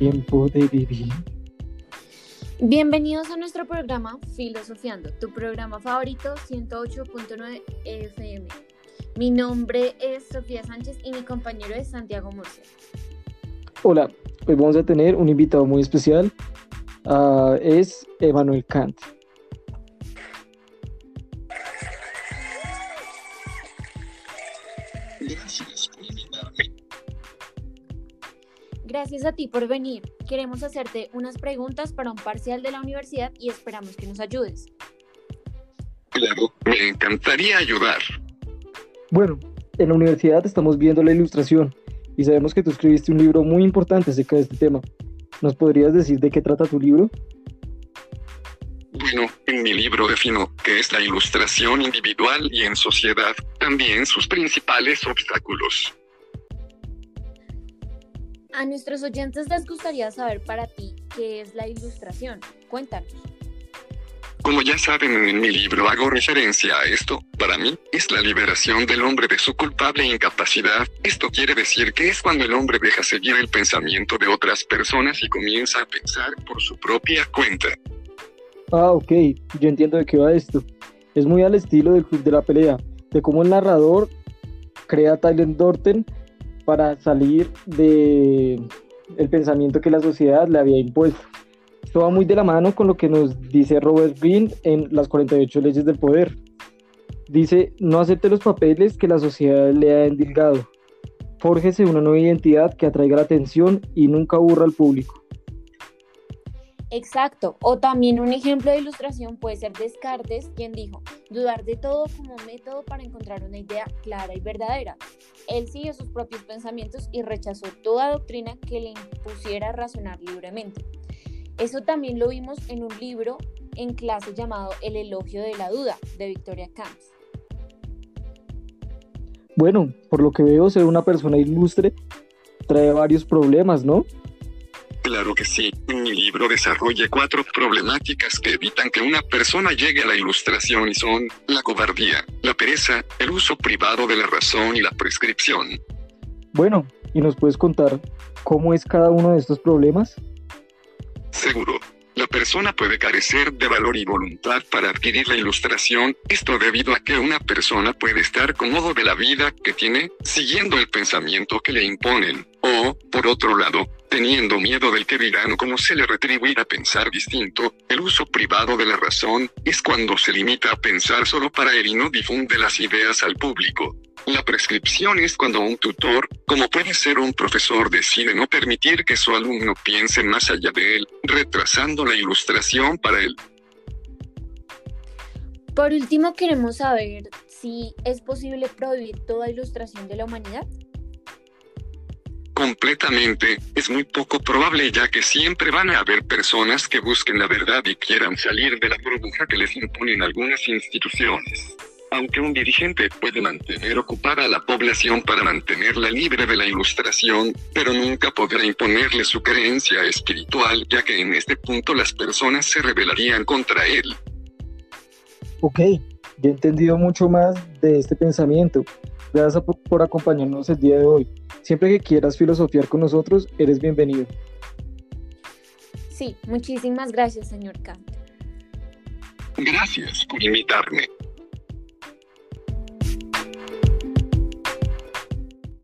tiempo de vivir. Bienvenidos a nuestro programa Filosofiando, tu programa favorito 108.9 FM. Mi nombre es Sofía Sánchez y mi compañero es Santiago Murcia. Hola, hoy vamos a tener un invitado muy especial. ah, es Emanuel Kant. Gracias a ti por venir. Queremos hacerte unas preguntas para un parcial de la universidad y esperamos que nos ayudes. Claro, me encantaría ayudar. Bueno, en la universidad estamos viendo la ilustración y sabemos que tú escribiste un libro muy importante acerca de este tema. ¿Nos podrías decir de qué trata tu libro? Bueno, en mi libro defino qué es la ilustración individual y en sociedad, también sus principales obstáculos. A nuestros oyentes les gustaría saber para ti qué es la ilustración. Cuéntanos. Como ya saben, en mi libro hago referencia a esto. Para mí, es la liberación del hombre de su culpable incapacidad. Esto quiere decir que es cuando el hombre deja seguir el pensamiento de otras personas y comienza a pensar por su propia cuenta. Ah, ok, yo entiendo de qué va esto. Es muy al estilo del Club de la Pelea, de cómo el narrador crea talent Dorten para salir de el pensamiento que la sociedad le había impuesto. Esto va muy de la mano con lo que nos dice Robert Greene en las 48 leyes del poder. Dice, no acepte los papeles que la sociedad le ha endilgado. Fórjese una nueva identidad que atraiga la atención y nunca aburra al público. Exacto. O también un ejemplo de ilustración puede ser Descartes, quien dijo, dudar de todo como método para encontrar una idea clara y verdadera. Él siguió sus propios pensamientos y rechazó toda doctrina que le impusiera razonar libremente. Eso también lo vimos en un libro en clase llamado El elogio de la duda, de Victoria Camps. Bueno, por lo que veo, ser una persona ilustre trae varios problemas, ¿no? Claro que sí, en mi libro desarrollé cuatro problemáticas que evitan que una persona llegue a la ilustración y son la cobardía, la pereza, el uso privado de la razón y la prescripción. Bueno, ¿y nos puedes contar cómo es cada uno de estos problemas? Seguro. La persona puede carecer de valor y voluntad para adquirir la ilustración, esto debido a que una persona puede estar cómodo de la vida que tiene, siguiendo el pensamiento que le imponen, o, por otro lado, teniendo miedo del que dirán o cómo se le retribuirá pensar distinto, el uso privado de la razón, es cuando se limita a pensar solo para él y no difunde las ideas al público. La prescripción es cuando un tutor, como puede ser un profesor, decide no permitir que su alumno piense más allá de él, retrasando la ilustración para él. Por último, queremos saber si es posible prohibir toda ilustración de la humanidad. Completamente, es muy poco probable ya que siempre van a haber personas que busquen la verdad y quieran salir de la burbuja que les imponen algunas instituciones. Aunque un dirigente puede mantener ocupada a la población para mantenerla libre de la ilustración, pero nunca podrá imponerle su creencia espiritual ya que en este punto las personas se rebelarían contra él. Ok, he entendido mucho más de este pensamiento. Gracias por, por acompañarnos el día de hoy. Siempre que quieras filosofiar con nosotros, eres bienvenido. Sí, muchísimas gracias, señor Kant. Gracias por invitarme.